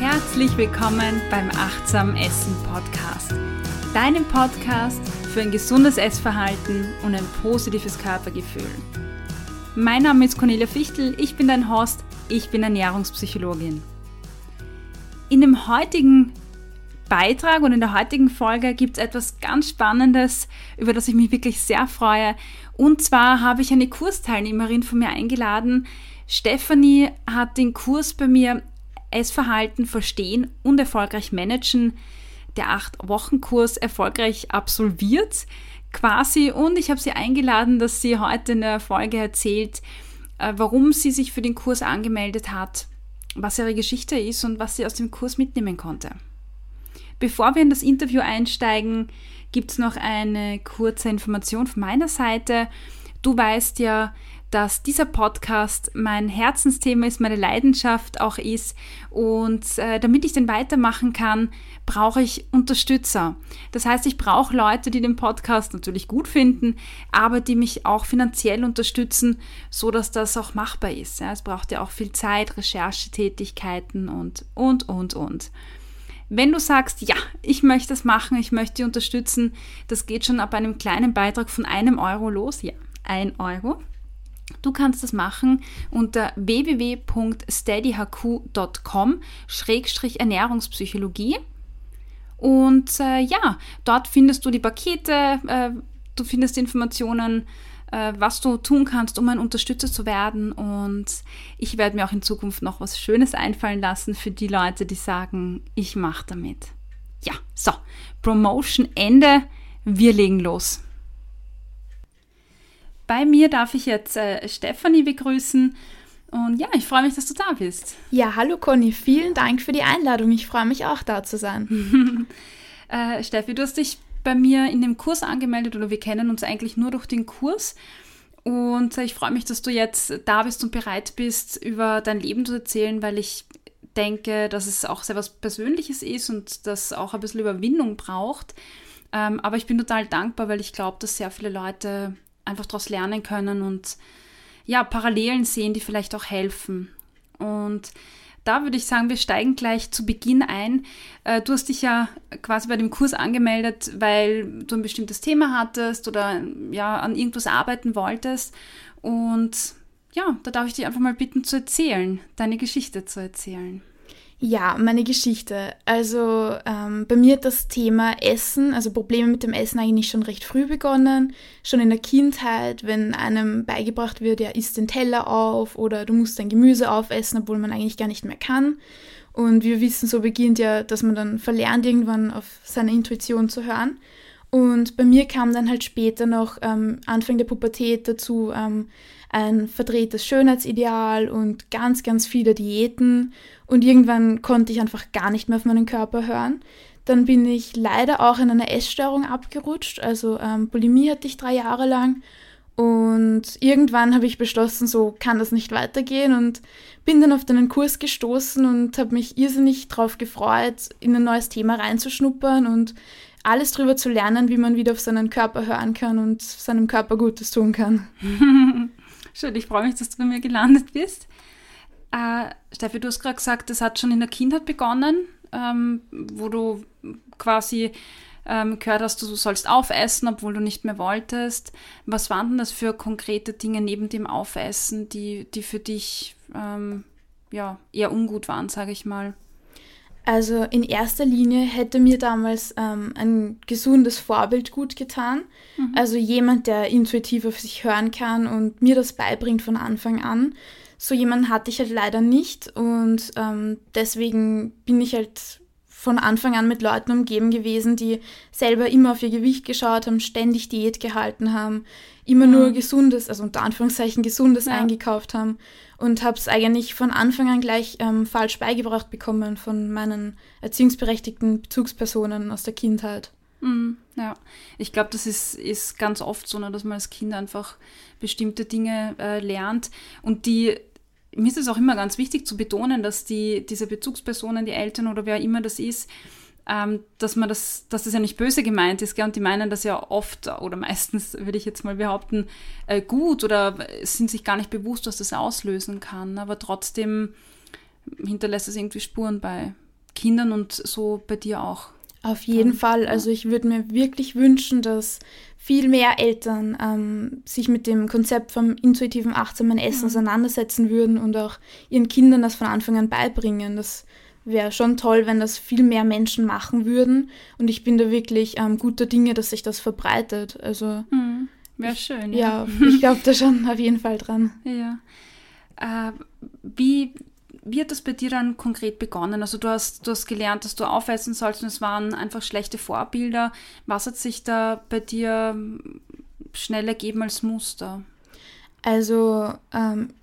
Herzlich willkommen beim Achtsam Essen Podcast, deinem Podcast für ein gesundes Essverhalten und ein positives Körpergefühl. Mein Name ist Cornelia Fichtel, ich bin dein Host, ich bin Ernährungspsychologin. In dem heutigen Beitrag und in der heutigen Folge gibt es etwas ganz Spannendes, über das ich mich wirklich sehr freue. Und zwar habe ich eine Kursteilnehmerin von mir eingeladen. Stephanie hat den Kurs bei mir Essverhalten verstehen und erfolgreich managen, der 8-Wochen-Kurs erfolgreich absolviert quasi. Und ich habe sie eingeladen, dass sie heute in der Folge erzählt, äh, warum sie sich für den Kurs angemeldet hat, was ihre Geschichte ist und was sie aus dem Kurs mitnehmen konnte. Bevor wir in das Interview einsteigen, gibt es noch eine kurze Information von meiner Seite. Du weißt ja, dass dieser Podcast mein Herzensthema ist, meine Leidenschaft auch ist. Und äh, damit ich den weitermachen kann, brauche ich Unterstützer. Das heißt, ich brauche Leute, die den Podcast natürlich gut finden, aber die mich auch finanziell unterstützen, so dass das auch machbar ist. Ja, es braucht ja auch viel Zeit, Recherchetätigkeiten und, und, und, und. Wenn du sagst, ja, ich möchte das machen, ich möchte die unterstützen, das geht schon ab einem kleinen Beitrag von einem Euro los. Ja, ein Euro. Du kannst das machen unter www.steadyhq.com-ernährungspsychologie. Und äh, ja, dort findest du die Pakete, äh, du findest Informationen, äh, was du tun kannst, um ein Unterstützer zu werden. Und ich werde mir auch in Zukunft noch was Schönes einfallen lassen für die Leute, die sagen, ich mache damit. Ja, so, Promotion Ende. Wir legen los. Bei mir darf ich jetzt äh, Stefanie begrüßen. Und ja, ich freue mich, dass du da bist. Ja, hallo Conny, vielen Dank für die Einladung. Ich freue mich auch da zu sein. äh, Steffi, du hast dich bei mir in dem Kurs angemeldet oder wir kennen uns eigentlich nur durch den Kurs. Und äh, ich freue mich, dass du jetzt da bist und bereit bist, über dein Leben zu erzählen, weil ich denke, dass es auch sehr was Persönliches ist und das auch ein bisschen Überwindung braucht. Ähm, aber ich bin total dankbar, weil ich glaube, dass sehr viele Leute einfach daraus lernen können und ja, Parallelen sehen, die vielleicht auch helfen. Und da würde ich sagen, wir steigen gleich zu Beginn ein. Äh, du hast dich ja quasi bei dem Kurs angemeldet, weil du ein bestimmtes Thema hattest oder ja, an irgendwas arbeiten wolltest. Und ja, da darf ich dich einfach mal bitten zu erzählen, deine Geschichte zu erzählen. Ja, meine Geschichte. Also ähm, bei mir hat das Thema Essen, also Probleme mit dem Essen eigentlich schon recht früh begonnen. Schon in der Kindheit, wenn einem beigebracht wird, ja, isst den Teller auf oder du musst dein Gemüse aufessen, obwohl man eigentlich gar nicht mehr kann. Und wir wissen, so beginnt ja, dass man dann verlernt, irgendwann auf seine Intuition zu hören. Und bei mir kam dann halt später noch ähm, Anfang der Pubertät dazu ähm, ein verdrehtes Schönheitsideal und ganz, ganz viele Diäten. Und irgendwann konnte ich einfach gar nicht mehr auf meinen Körper hören. Dann bin ich leider auch in eine Essstörung abgerutscht. Also ähm, Bulimie hatte ich drei Jahre lang. Und irgendwann habe ich beschlossen, so kann das nicht weitergehen und bin dann auf einen Kurs gestoßen und habe mich irrsinnig darauf gefreut, in ein neues Thema reinzuschnuppern und alles darüber zu lernen, wie man wieder auf seinen Körper hören kann und seinem Körper Gutes tun kann. Schön, ich freue mich, dass du bei mir gelandet bist. Äh, Steffi, du hast gerade gesagt, das hat schon in der Kindheit begonnen, ähm, wo du quasi ähm, gehört hast, du sollst aufessen, obwohl du nicht mehr wolltest. Was waren denn das für konkrete Dinge neben dem Aufessen, die, die für dich ähm, ja, eher ungut waren, sage ich mal? Also in erster Linie hätte mir damals ähm, ein gesundes Vorbild gut getan. Mhm. Also jemand, der intuitiv auf sich hören kann und mir das beibringt von Anfang an. So jemanden hatte ich halt leider nicht und ähm, deswegen bin ich halt von Anfang an mit Leuten umgeben gewesen, die selber immer auf ihr Gewicht geschaut haben, ständig Diät gehalten haben, immer mhm. nur gesundes, also unter Anführungszeichen gesundes ja. eingekauft haben und habe es eigentlich von Anfang an gleich ähm, falsch beigebracht bekommen von meinen erziehungsberechtigten Bezugspersonen aus der Kindheit. Mhm, ja, ich glaube, das ist, ist ganz oft so, ne, dass man als Kind einfach bestimmte Dinge äh, lernt und die mir ist es auch immer ganz wichtig zu betonen, dass die, diese Bezugspersonen, die Eltern oder wer immer das ist, ähm, dass man das, dass das ja nicht böse gemeint ist, gell? und die meinen das ja oft oder meistens, würde ich jetzt mal behaupten, äh, gut oder sind sich gar nicht bewusst, was das auslösen kann. Aber trotzdem hinterlässt es irgendwie Spuren bei, Kindern und so bei dir auch. Auf jeden Fall. Also ich würde mir wirklich wünschen, dass viel mehr Eltern ähm, sich mit dem Konzept vom intuitiven, achtsamen Essen mhm. auseinandersetzen würden und auch ihren Kindern das von Anfang an beibringen. Das wäre schon toll, wenn das viel mehr Menschen machen würden. Und ich bin da wirklich ähm, guter Dinge, dass sich das verbreitet. Also mhm. wäre schön. Ja, ja ich glaube da schon auf jeden Fall dran. Ja. Äh, wie wie hat das bei dir dann konkret begonnen? Also du hast, du hast gelernt, dass du aufessen sollst und es waren einfach schlechte Vorbilder. Was hat sich da bei dir schnell ergeben als Muster? Also ähm,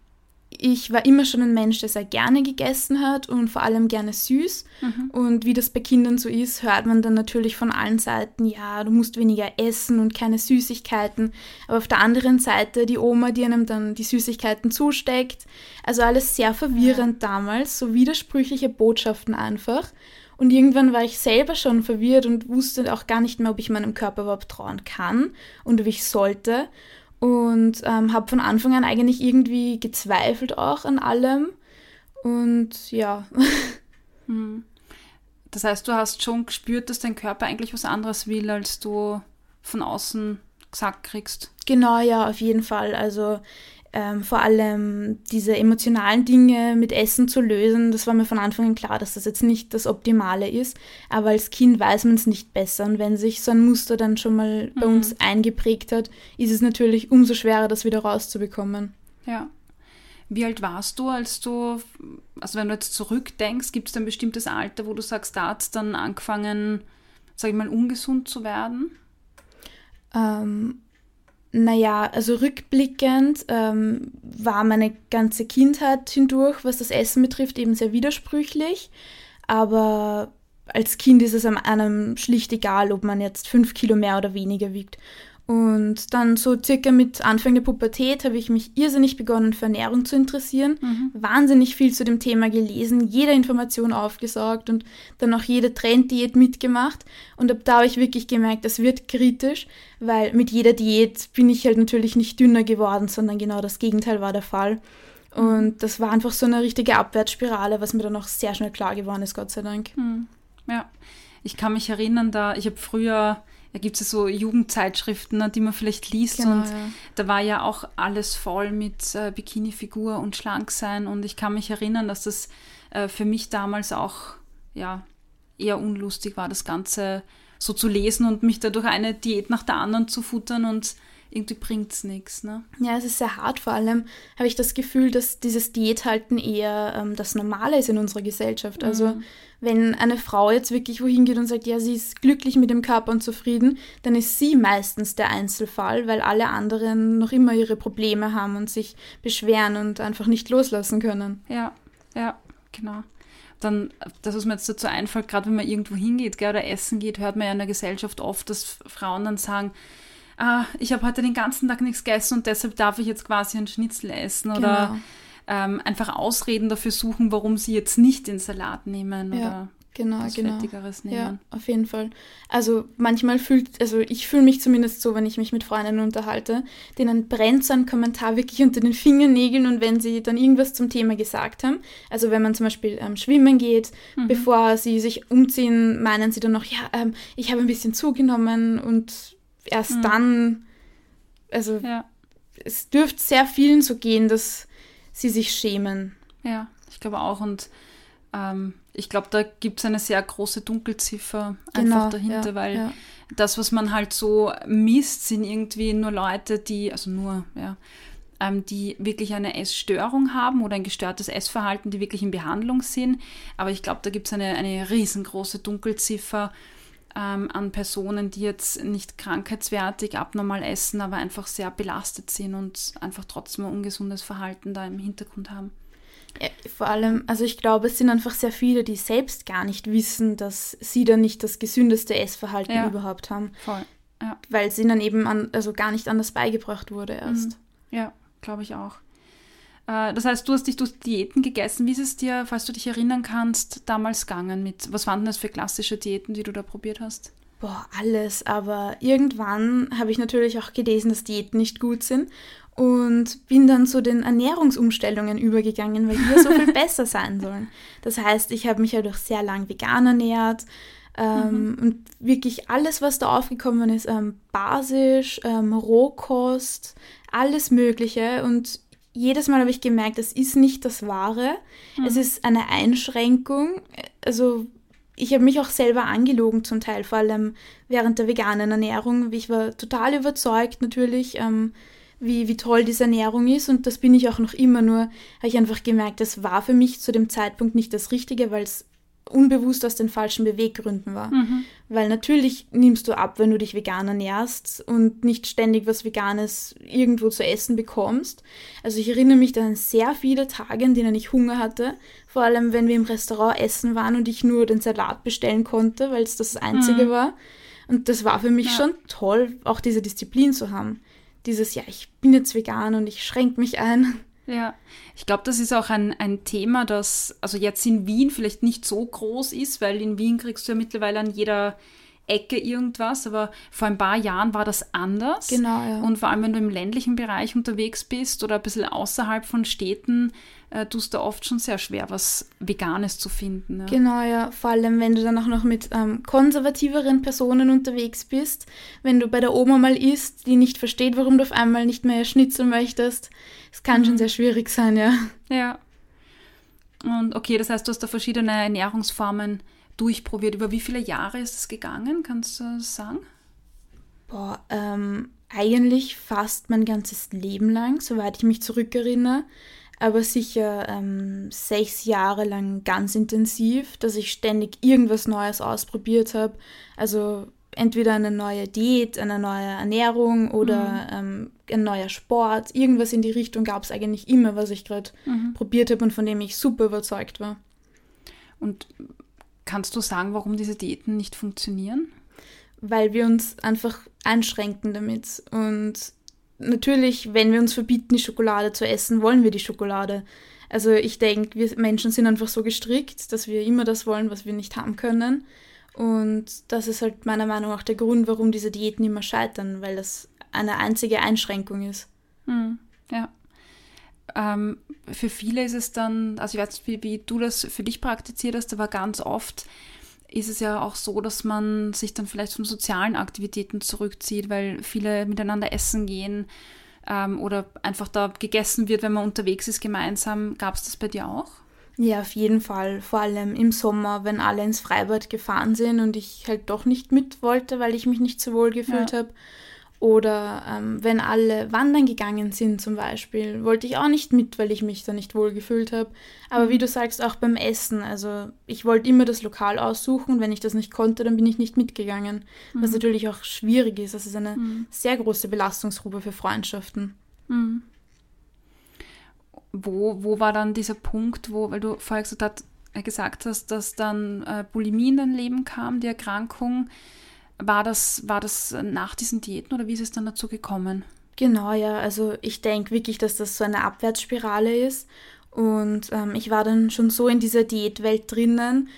ich war immer schon ein Mensch, der sehr gerne gegessen hat und vor allem gerne süß. Mhm. Und wie das bei Kindern so ist, hört man dann natürlich von allen Seiten, ja, du musst weniger essen und keine Süßigkeiten. Aber auf der anderen Seite die Oma, die einem dann die Süßigkeiten zusteckt. Also alles sehr verwirrend ja. damals, so widersprüchliche Botschaften einfach. Und irgendwann war ich selber schon verwirrt und wusste auch gar nicht mehr, ob ich meinem Körper überhaupt trauen kann und ob ich sollte und ähm, habe von Anfang an eigentlich irgendwie gezweifelt auch an allem. Und ja. Hm. Das heißt, du hast schon gespürt, dass dein Körper eigentlich was anderes will, als du von außen gesagt kriegst. Genau, ja, auf jeden Fall. Also ähm, vor allem diese emotionalen Dinge mit Essen zu lösen, das war mir von Anfang an klar, dass das jetzt nicht das Optimale ist. Aber als Kind weiß man es nicht besser. Und wenn sich so ein Muster dann schon mal bei mhm. uns eingeprägt hat, ist es natürlich umso schwerer, das wieder rauszubekommen. Ja. Wie alt warst du, als du, also wenn du jetzt zurückdenkst, gibt es ein bestimmtes Alter, wo du sagst, da hat es dann angefangen, sag ich mal, ungesund zu werden? Ähm, naja, also rückblickend ähm, war meine ganze Kindheit hindurch, was das Essen betrifft, eben sehr widersprüchlich. Aber als Kind ist es einem schlicht egal, ob man jetzt fünf Kilo mehr oder weniger wiegt. Und dann so circa mit Anfang der Pubertät habe ich mich irrsinnig begonnen für Ernährung zu interessieren, mhm. wahnsinnig viel zu dem Thema gelesen, jede Information aufgesaugt und dann auch jede Trenddiät mitgemacht. Und ab da habe ich wirklich gemerkt, das wird kritisch, weil mit jeder Diät bin ich halt natürlich nicht dünner geworden, sondern genau das Gegenteil war der Fall. Mhm. Und das war einfach so eine richtige Abwärtsspirale, was mir dann auch sehr schnell klar geworden ist, Gott sei Dank. Mhm. Ja, ich kann mich erinnern, da ich habe früher da gibt es so Jugendzeitschriften, ne, die man vielleicht liest. Genau, und ja. da war ja auch alles voll mit äh, Bikini-Figur und Schlanksein. Und ich kann mich erinnern, dass das äh, für mich damals auch ja, eher unlustig war, das Ganze so zu lesen und mich dadurch eine Diät nach der anderen zu futtern und irgendwie bringt es nichts. Ne? Ja, es ist sehr hart. Vor allem habe ich das Gefühl, dass dieses Diäthalten eher ähm, das Normale ist in unserer Gesellschaft. Also mhm. wenn eine Frau jetzt wirklich wohin geht und sagt, ja, sie ist glücklich mit dem Körper und zufrieden, dann ist sie meistens der Einzelfall, weil alle anderen noch immer ihre Probleme haben und sich beschweren und einfach nicht loslassen können. Ja, ja, genau dann, das, was mir jetzt dazu einfällt, gerade wenn man irgendwo hingeht gell, oder essen geht, hört man ja in der Gesellschaft oft, dass Frauen dann sagen, ah, ich habe heute den ganzen Tag nichts gegessen und deshalb darf ich jetzt quasi einen Schnitzel essen genau. oder ähm, einfach Ausreden dafür suchen, warum sie jetzt nicht den Salat nehmen ja. oder genau, was genau. Fettigeres nehmen. Ja, auf jeden Fall. Also manchmal fühlt, also ich fühle mich zumindest so, wenn ich mich mit Freundinnen unterhalte, denen brennt so ein Kommentar wirklich unter den Fingernägeln und wenn sie dann irgendwas zum Thema gesagt haben, also wenn man zum Beispiel ähm, schwimmen geht, mhm. bevor sie sich umziehen, meinen sie dann noch, ja, ähm, ich habe ein bisschen zugenommen und erst mhm. dann, also ja. es dürfte sehr vielen so gehen, dass sie sich schämen. Ja, ich glaube auch. Und ähm, ich glaube, da gibt es eine sehr große Dunkelziffer genau, einfach dahinter, ja, weil ja. das, was man halt so misst, sind irgendwie nur Leute, die, also nur, ja, ähm, die wirklich eine Essstörung haben oder ein gestörtes Essverhalten, die wirklich in Behandlung sind. Aber ich glaube, da gibt es eine, eine riesengroße Dunkelziffer ähm, an Personen, die jetzt nicht krankheitswertig abnormal essen, aber einfach sehr belastet sind und einfach trotzdem ein ungesundes Verhalten da im Hintergrund haben. Ja, vor allem, also ich glaube, es sind einfach sehr viele, die selbst gar nicht wissen, dass sie da nicht das gesündeste Essverhalten ja. überhaupt haben. Voll. Ja. Weil es ihnen dann eben an, also gar nicht anders beigebracht wurde erst. Mhm. Ja, glaube ich auch. Äh, das heißt, du hast dich durch Diäten gegessen. Wie ist es dir, falls du dich erinnern kannst, damals gegangen mit, was waren das für klassische Diäten, die du da probiert hast? Boah, alles. Aber irgendwann habe ich natürlich auch gelesen, dass Diäten nicht gut sind. und bin dann zu den Ernährungsumstellungen übergegangen, weil die ja so viel besser sein sollen. Das heißt, ich habe mich ja durch sehr lang vegan ernährt ähm, mhm. und wirklich alles, was da aufgekommen ist, ähm, basisch, ähm, Rohkost, alles Mögliche und jedes Mal habe ich gemerkt, es ist nicht das Wahre. Mhm. Es ist eine Einschränkung. Also ich habe mich auch selber angelogen zum Teil, vor allem während der veganen Ernährung. Ich war total überzeugt natürlich, ähm, wie, wie toll diese Ernährung ist und das bin ich auch noch immer, nur habe ich einfach gemerkt, das war für mich zu dem Zeitpunkt nicht das Richtige, weil es unbewusst aus den falschen Beweggründen war. Mhm. Weil natürlich nimmst du ab, wenn du dich vegan ernährst und nicht ständig was Veganes irgendwo zu essen bekommst. Also ich erinnere mich an sehr viele Tage, in denen ich Hunger hatte. Vor allem, wenn wir im Restaurant essen waren und ich nur den Salat bestellen konnte, weil es das Einzige mhm. war. Und das war für mich ja. schon toll, auch diese Disziplin zu haben. Dieses, ja, ich bin jetzt vegan und ich schränke mich ein. Ja, ich glaube, das ist auch ein, ein Thema, das also jetzt in Wien vielleicht nicht so groß ist, weil in Wien kriegst du ja mittlerweile an jeder Ecke irgendwas, aber vor ein paar Jahren war das anders. Genau, ja. Und vor allem, wenn du im ländlichen Bereich unterwegs bist oder ein bisschen außerhalb von Städten, äh, tust du oft schon sehr schwer, was Veganes zu finden. Ja. Genau, ja. Vor allem, wenn du dann auch noch mit ähm, konservativeren Personen unterwegs bist, wenn du bei der Oma mal isst, die nicht versteht, warum du auf einmal nicht mehr Schnitzel möchtest. Es kann mhm. schon sehr schwierig sein, ja. Ja. Und okay, das heißt, du hast da verschiedene Ernährungsformen durchprobiert. Über wie viele Jahre ist es gegangen? Kannst du das sagen? Boah, ähm, eigentlich fast mein ganzes Leben lang, soweit ich mich zurückerinnere aber sicher ähm, sechs Jahre lang ganz intensiv, dass ich ständig irgendwas Neues ausprobiert habe. Also entweder eine neue Diät, eine neue Ernährung oder mhm. ähm, ein neuer Sport. Irgendwas in die Richtung gab es eigentlich immer, was ich gerade mhm. probiert habe und von dem ich super überzeugt war. Und kannst du sagen, warum diese Diäten nicht funktionieren? Weil wir uns einfach einschränken damit und natürlich, wenn wir uns verbieten, die Schokolade zu essen, wollen wir die Schokolade. Also ich denke, wir Menschen sind einfach so gestrickt, dass wir immer das wollen, was wir nicht haben können. Und das ist halt meiner Meinung nach der Grund, warum diese Diäten immer scheitern, weil das eine einzige Einschränkung ist. Mhm. Ja. Ähm, für viele ist es dann, also ich weiß nicht, wie, wie du das für dich praktiziert hast, aber ganz oft ist es ja auch so, dass man sich dann vielleicht von sozialen Aktivitäten zurückzieht, weil viele miteinander essen gehen ähm, oder einfach da gegessen wird, wenn man unterwegs ist gemeinsam. Gab es das bei dir auch? Ja, auf jeden Fall. Vor allem im Sommer, wenn alle ins Freibad gefahren sind und ich halt doch nicht mit wollte, weil ich mich nicht so wohl gefühlt ja. habe. Oder ähm, wenn alle wandern gegangen sind zum Beispiel, wollte ich auch nicht mit, weil ich mich da nicht wohl gefühlt habe. Aber mhm. wie du sagst, auch beim Essen. Also ich wollte immer das Lokal aussuchen und wenn ich das nicht konnte, dann bin ich nicht mitgegangen. Mhm. Was natürlich auch schwierig ist. Das ist eine mhm. sehr große Belastungsgrube für Freundschaften. Mhm. Wo, wo war dann dieser Punkt, wo, weil du vorher gesagt, hast, äh, gesagt hast, dass dann äh, Bulimie in dein Leben kam, die Erkrankung. War das, war das nach diesen Diäten oder wie ist es dann dazu gekommen? Genau, ja. Also ich denke wirklich, dass das so eine Abwärtsspirale ist. Und ähm, ich war dann schon so in dieser Diätwelt drinnen.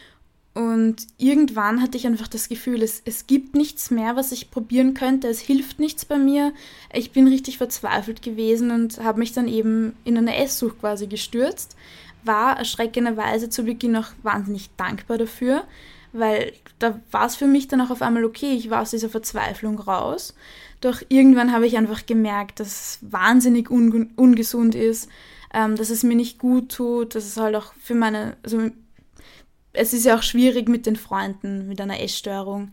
Und irgendwann hatte ich einfach das Gefühl, es, es gibt nichts mehr, was ich probieren könnte. Es hilft nichts bei mir. Ich bin richtig verzweifelt gewesen und habe mich dann eben in eine Esssucht quasi gestürzt. War erschreckenderweise zu Beginn auch wahnsinnig dankbar dafür weil da war es für mich dann auch auf einmal okay, ich war aus dieser Verzweiflung raus. Doch irgendwann habe ich einfach gemerkt, dass es wahnsinnig un ungesund ist, ähm, dass es mir nicht gut tut, dass es halt auch für meine, also es ist ja auch schwierig mit den Freunden mit einer Essstörung.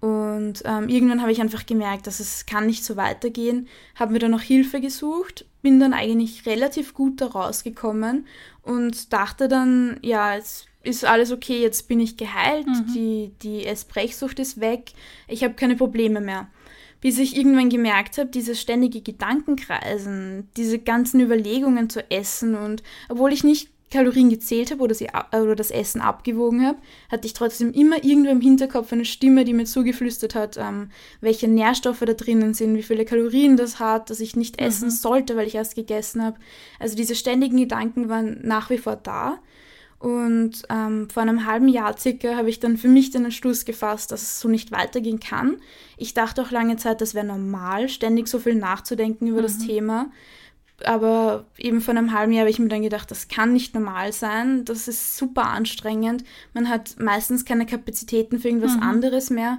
Und ähm, irgendwann habe ich einfach gemerkt, dass es kann nicht so weitergehen, habe mir dann noch Hilfe gesucht, bin dann eigentlich relativ gut da rausgekommen und dachte dann, ja, jetzt ist alles okay, jetzt bin ich geheilt, mhm. die, die Essbrechsucht ist weg, ich habe keine Probleme mehr. Bis ich irgendwann gemerkt habe, dieses ständige Gedankenkreisen, diese ganzen Überlegungen zu essen und obwohl ich nicht Kalorien gezählt habe oder, sie, oder das Essen abgewogen habe, hatte ich trotzdem immer irgendwo im Hinterkopf eine Stimme, die mir zugeflüstert hat, ähm, welche Nährstoffe da drinnen sind, wie viele Kalorien das hat, dass ich nicht essen mhm. sollte, weil ich erst gegessen habe. Also diese ständigen Gedanken waren nach wie vor da. Und ähm, vor einem halben Jahr circa habe ich dann für mich den Entschluss gefasst, dass es so nicht weitergehen kann. Ich dachte auch lange Zeit, das wäre normal, ständig so viel nachzudenken über mhm. das Thema. Aber eben vor einem halben Jahr habe ich mir dann gedacht, das kann nicht normal sein. Das ist super anstrengend. Man hat meistens keine Kapazitäten für irgendwas mhm. anderes mehr.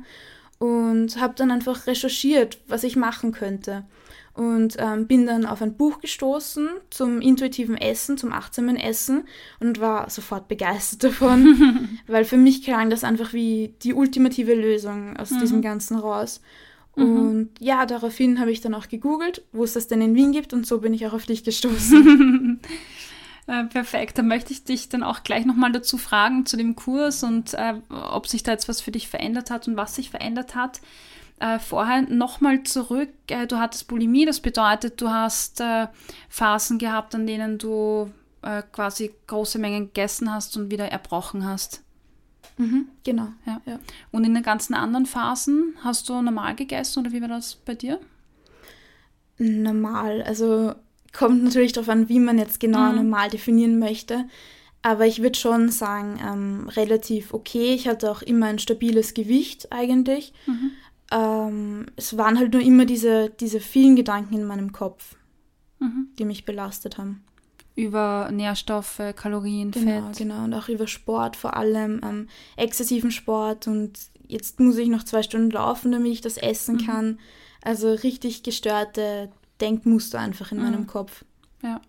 Und habe dann einfach recherchiert, was ich machen könnte und ähm, bin dann auf ein Buch gestoßen zum intuitiven Essen, zum achtsamen Essen und war sofort begeistert davon, weil für mich klang das einfach wie die ultimative Lösung aus mhm. diesem Ganzen raus. Mhm. Und ja, daraufhin habe ich dann auch gegoogelt, wo es das denn in Wien gibt und so bin ich auch auf dich gestoßen. Äh, perfekt, dann möchte ich dich dann auch gleich nochmal dazu fragen zu dem Kurs und äh, ob sich da jetzt was für dich verändert hat und was sich verändert hat äh, vorher nochmal zurück. Äh, du hattest Bulimie, das bedeutet, du hast äh, Phasen gehabt, an denen du äh, quasi große Mengen gegessen hast und wieder erbrochen hast. Mhm, genau. Ja. ja. Und in den ganzen anderen Phasen hast du normal gegessen oder wie war das bei dir? Normal, also kommt natürlich darauf an, wie man jetzt genau mhm. normal definieren möchte. Aber ich würde schon sagen, ähm, relativ okay. Ich hatte auch immer ein stabiles Gewicht eigentlich. Mhm ähm, es waren halt nur immer diese, diese vielen Gedanken in meinem Kopf, mhm. die mich belastet haben. Über Nährstoffe, Kalorien, genau, Fett. Genau, und auch über Sport, vor allem ähm, exzessiven Sport. Und jetzt muss ich noch zwei Stunden laufen, damit ich das essen mhm. kann. Also richtig gestörte Denkmuster einfach in mhm. meinem Kopf. Ja.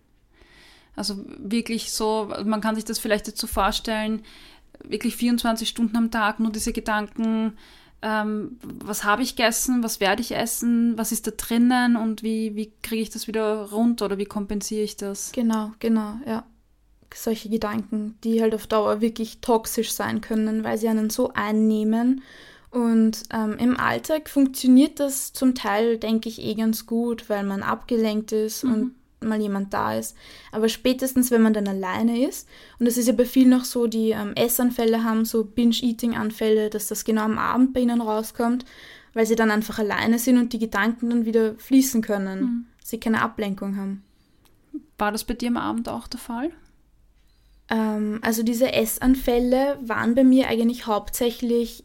Also wirklich so, man kann sich das vielleicht so vorstellen, wirklich 24 Stunden am Tag nur diese Gedanken ähm, was habe ich gegessen, was werde ich essen, was ist da drinnen und wie, wie kriege ich das wieder runter oder wie kompensiere ich das? Genau, genau, ja. Solche Gedanken, die halt auf Dauer wirklich toxisch sein können, weil sie einen so einnehmen. Und ähm, im Alltag funktioniert das zum Teil, denke ich, eh ganz gut, weil man abgelenkt ist mhm. und mal jemand da ist. Aber spätestens, wenn man dann alleine ist, und das ist ja bei vielen noch so, die ähm, Essanfälle haben, so Binge-Eating-Anfälle, dass das genau am Abend bei ihnen rauskommt, weil sie dann einfach alleine sind und die Gedanken dann wieder fließen können. Mhm. Sie keine Ablenkung haben. War das bei dir am Abend auch der Fall? Ähm, also diese Essanfälle waren bei mir eigentlich hauptsächlich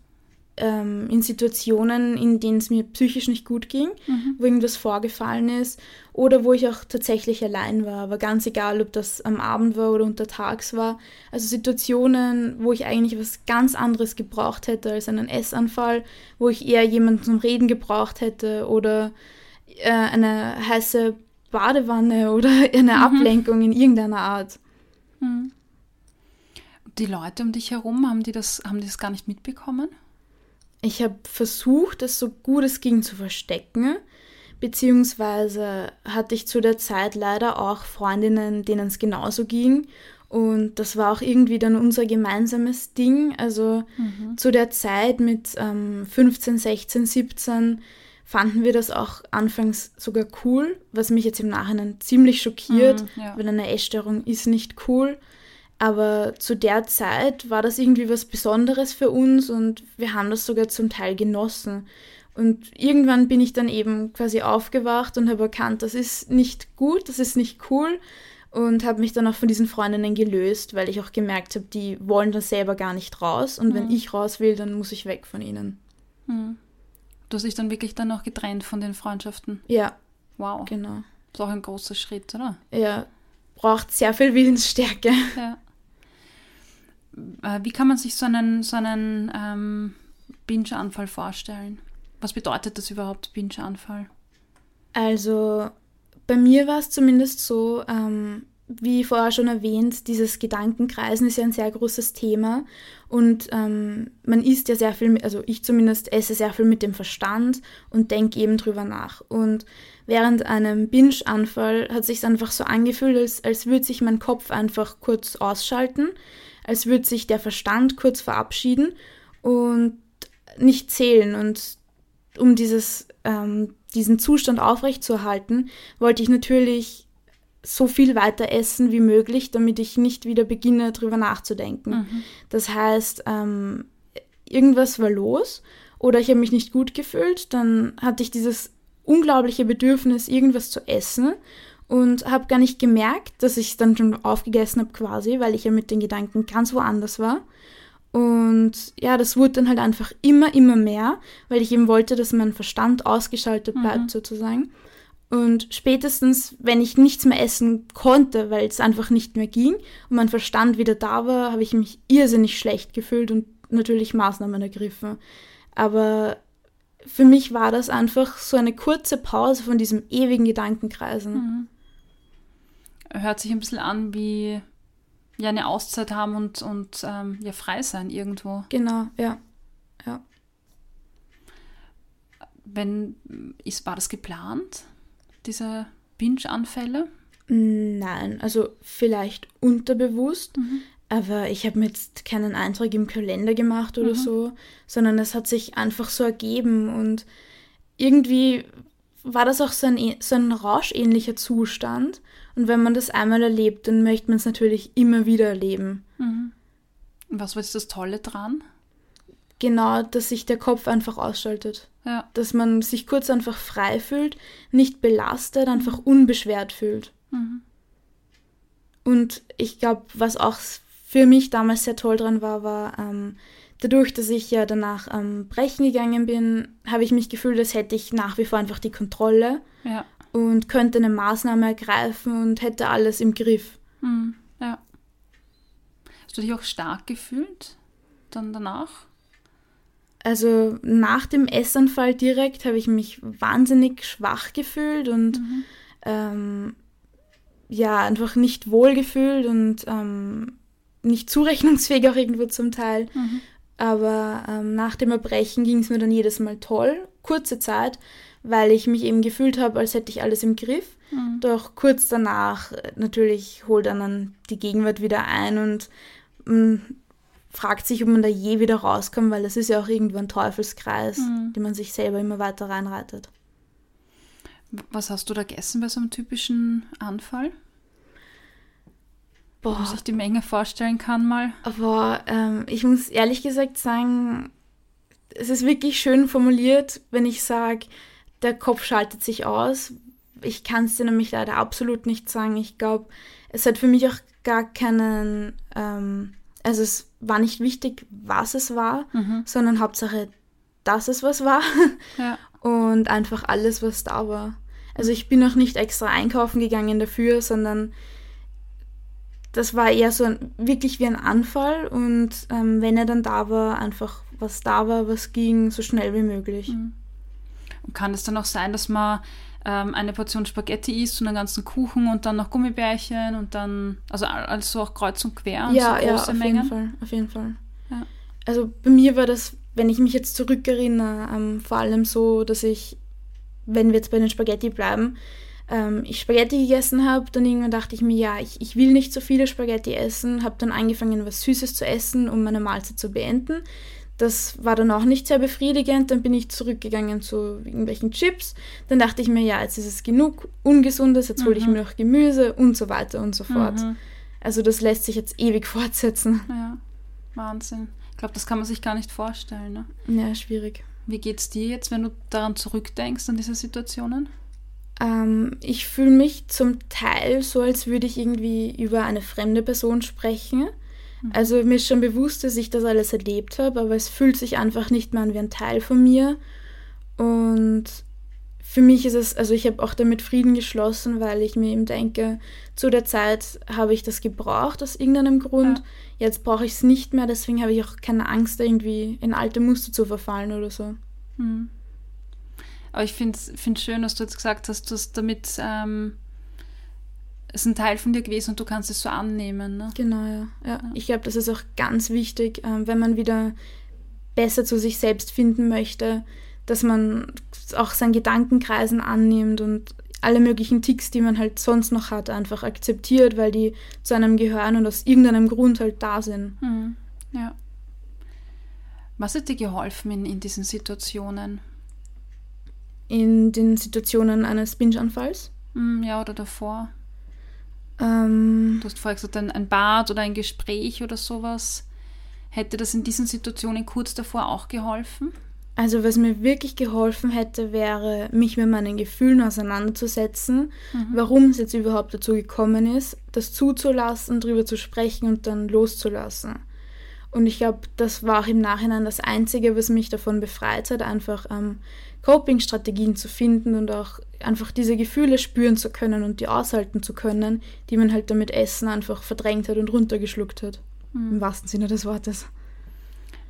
ähm, in Situationen, in denen es mir psychisch nicht gut ging, mhm. wo irgendwas vorgefallen ist oder wo ich auch tatsächlich allein war. Aber ganz egal, ob das am Abend war oder untertags war. Also Situationen, wo ich eigentlich was ganz anderes gebraucht hätte als einen Essanfall, wo ich eher jemanden zum Reden gebraucht hätte oder äh, eine heiße Badewanne oder eine mhm. Ablenkung in irgendeiner Art. Mhm. Die Leute um dich herum, haben die das, haben die das gar nicht mitbekommen? Ich habe versucht, es so gut es ging zu verstecken, beziehungsweise hatte ich zu der Zeit leider auch Freundinnen, denen es genauso ging. Und das war auch irgendwie dann unser gemeinsames Ding. Also mhm. zu der Zeit mit ähm, 15, 16, 17 fanden wir das auch anfangs sogar cool, was mich jetzt im Nachhinein ziemlich schockiert, mhm, ja. weil eine Essstörung ist nicht cool. Aber zu der Zeit war das irgendwie was Besonderes für uns und wir haben das sogar zum Teil genossen. Und irgendwann bin ich dann eben quasi aufgewacht und habe erkannt, das ist nicht gut, das ist nicht cool und habe mich dann auch von diesen Freundinnen gelöst, weil ich auch gemerkt habe, die wollen das selber gar nicht raus und mhm. wenn ich raus will, dann muss ich weg von ihnen. Mhm. Du hast dich dann wirklich dann auch getrennt von den Freundschaften? Ja. Wow. Genau. Das ist auch ein großer Schritt, oder? Ja, braucht sehr viel Willensstärke. Ja. Äh, wie kann man sich so einen, so einen ähm, Binge-Anfall vorstellen? Was bedeutet das überhaupt, Binge-Anfall? Also bei mir war es zumindest so, ähm, wie vorher schon erwähnt, dieses Gedankenkreisen ist ja ein sehr großes Thema und ähm, man isst ja sehr viel, also ich zumindest esse sehr viel mit dem Verstand und denke eben drüber nach. Und während einem Binge-Anfall hat sich einfach so angefühlt, als, als würde sich mein Kopf einfach kurz ausschalten als würde sich der Verstand kurz verabschieden und nicht zählen. Und um dieses, ähm, diesen Zustand aufrechtzuerhalten, wollte ich natürlich so viel weiter essen wie möglich, damit ich nicht wieder beginne, darüber nachzudenken. Mhm. Das heißt, ähm, irgendwas war los oder ich habe mich nicht gut gefühlt, dann hatte ich dieses unglaubliche Bedürfnis, irgendwas zu essen und habe gar nicht gemerkt, dass ich es dann schon aufgegessen habe quasi, weil ich ja mit den Gedanken ganz woanders war. Und ja, das wurde dann halt einfach immer, immer mehr, weil ich eben wollte, dass mein Verstand ausgeschaltet bleibt mhm. sozusagen. Und spätestens, wenn ich nichts mehr essen konnte, weil es einfach nicht mehr ging und mein Verstand wieder da war, habe ich mich irrsinnig schlecht gefühlt und natürlich Maßnahmen ergriffen. Aber für mich war das einfach so eine kurze Pause von diesem ewigen Gedankenkreisen. Mhm. Hört sich ein bisschen an wie ja eine Auszeit haben und, und ähm, ja frei sein irgendwo. Genau, ja. ja. Wenn, ist, war das geplant, diese Binge-Anfälle? Nein, also vielleicht unterbewusst, mhm. aber ich habe mir jetzt keinen Eintrag im Kalender gemacht oder mhm. so, sondern es hat sich einfach so ergeben und irgendwie war das auch so ein, so ein rauschähnlicher Zustand. Und wenn man das einmal erlebt, dann möchte man es natürlich immer wieder erleben. Mhm. Was war jetzt das Tolle dran? Genau, dass sich der Kopf einfach ausschaltet. Ja. Dass man sich kurz einfach frei fühlt, nicht belastet, einfach unbeschwert fühlt. Mhm. Und ich glaube, was auch für mich damals sehr toll dran war, war, ähm, dadurch, dass ich ja danach ähm, brechen gegangen bin, habe ich mich gefühlt, als hätte ich nach wie vor einfach die Kontrolle ja. Und könnte eine Maßnahme ergreifen und hätte alles im Griff. Mhm. Ja. Hast du dich auch stark gefühlt dann danach? Also nach dem Essanfall direkt habe ich mich wahnsinnig schwach gefühlt und mhm. ähm, ja, einfach nicht wohl gefühlt und ähm, nicht zurechnungsfähig auch irgendwo zum Teil. Mhm. Aber ähm, nach dem Erbrechen ging es mir dann jedes Mal toll, kurze Zeit, weil ich mich eben gefühlt habe, als hätte ich alles im Griff. Mhm. Doch kurz danach, äh, natürlich holt dann, dann die Gegenwart wieder ein und man fragt sich, ob man da je wieder rauskommt, weil das ist ja auch irgendwo ein Teufelskreis, mhm. den man sich selber immer weiter reinreitet. Was hast du da gegessen bei so einem typischen Anfall? Boah. Man sich die Menge vorstellen kann mal. Aber ähm, ich muss ehrlich gesagt sagen, es ist wirklich schön formuliert, wenn ich sage, der Kopf schaltet sich aus. Ich kann es dir nämlich leider absolut nicht sagen. Ich glaube, es hat für mich auch gar keinen, ähm, also es war nicht wichtig, was es war, mhm. sondern Hauptsache, dass es was war. Ja. Und einfach alles, was da war. Also ich bin auch nicht extra einkaufen gegangen dafür, sondern das war eher so ein, wirklich wie ein Anfall und ähm, wenn er dann da war, einfach was da war, was ging, so schnell wie möglich. Mhm. Kann es dann auch sein, dass man ähm, eine Portion Spaghetti isst und einen ganzen Kuchen und dann noch Gummibärchen und dann, also also auch kreuz und quer und ja, so große ja, auf Mengen? jeden Fall, auf jeden Fall. Ja. Also bei mir war das, wenn ich mich jetzt zurückerinnere, ähm, vor allem so, dass ich, wenn wir jetzt bei den Spaghetti bleiben, ähm, ich Spaghetti gegessen habe, dann irgendwann dachte ich mir, ja, ich, ich will nicht so viele Spaghetti essen, habe dann angefangen, was Süßes zu essen, um meine Mahlzeit zu beenden. Das war dann auch nicht sehr befriedigend. Dann bin ich zurückgegangen zu irgendwelchen Chips. Dann dachte ich mir, ja, jetzt ist es genug Ungesundes, jetzt hole ich mhm. mir noch Gemüse und so weiter und so fort. Mhm. Also das lässt sich jetzt ewig fortsetzen. Ja, Wahnsinn. Ich glaube, das kann man sich gar nicht vorstellen. Ne? Ja, schwierig. Wie geht es dir jetzt, wenn du daran zurückdenkst, an diese Situationen? Ähm, ich fühle mich zum Teil so, als würde ich irgendwie über eine fremde Person sprechen. Mhm. Also mir ist schon bewusst, dass ich das alles erlebt habe, aber es fühlt sich einfach nicht mehr an wie ein Teil von mir. Und für mich ist es, also ich habe auch damit Frieden geschlossen, weil ich mir eben denke, zu der Zeit habe ich das gebraucht aus irgendeinem Grund. Ja. Jetzt brauche ich es nicht mehr, deswegen habe ich auch keine Angst, irgendwie in alte Muster zu verfallen oder so. Mhm. Aber ich finde es schön, dass du jetzt gesagt hast, dass damit ähm, es ein Teil von dir gewesen und du kannst es so annehmen. Ne? Genau, ja. ja. ja. Ich glaube, das ist auch ganz wichtig, ähm, wenn man wieder besser zu sich selbst finden möchte, dass man auch seinen Gedankenkreisen annimmt und alle möglichen Ticks, die man halt sonst noch hat, einfach akzeptiert, weil die zu einem gehören und aus irgendeinem Grund halt da sind. Mhm. Ja. Was hat dir geholfen in, in diesen Situationen? in den Situationen eines Binge-Anfalls. Hm, ja, oder davor. Ähm, du hast vorher gesagt, ein, ein Bad oder ein Gespräch oder sowas. Hätte das in diesen Situationen kurz davor auch geholfen? Also was mir wirklich geholfen hätte, wäre, mich mit meinen Gefühlen auseinanderzusetzen, mhm. warum es jetzt überhaupt dazu gekommen ist, das zuzulassen, drüber zu sprechen und dann loszulassen. Und ich glaube, das war auch im Nachhinein das Einzige, was mich davon befreit hat, einfach ähm, Coping-Strategien zu finden und auch einfach diese Gefühle spüren zu können und die aushalten zu können, die man halt damit Essen einfach verdrängt hat und runtergeschluckt hat. Mhm. Im wahrsten Sinne des Wortes.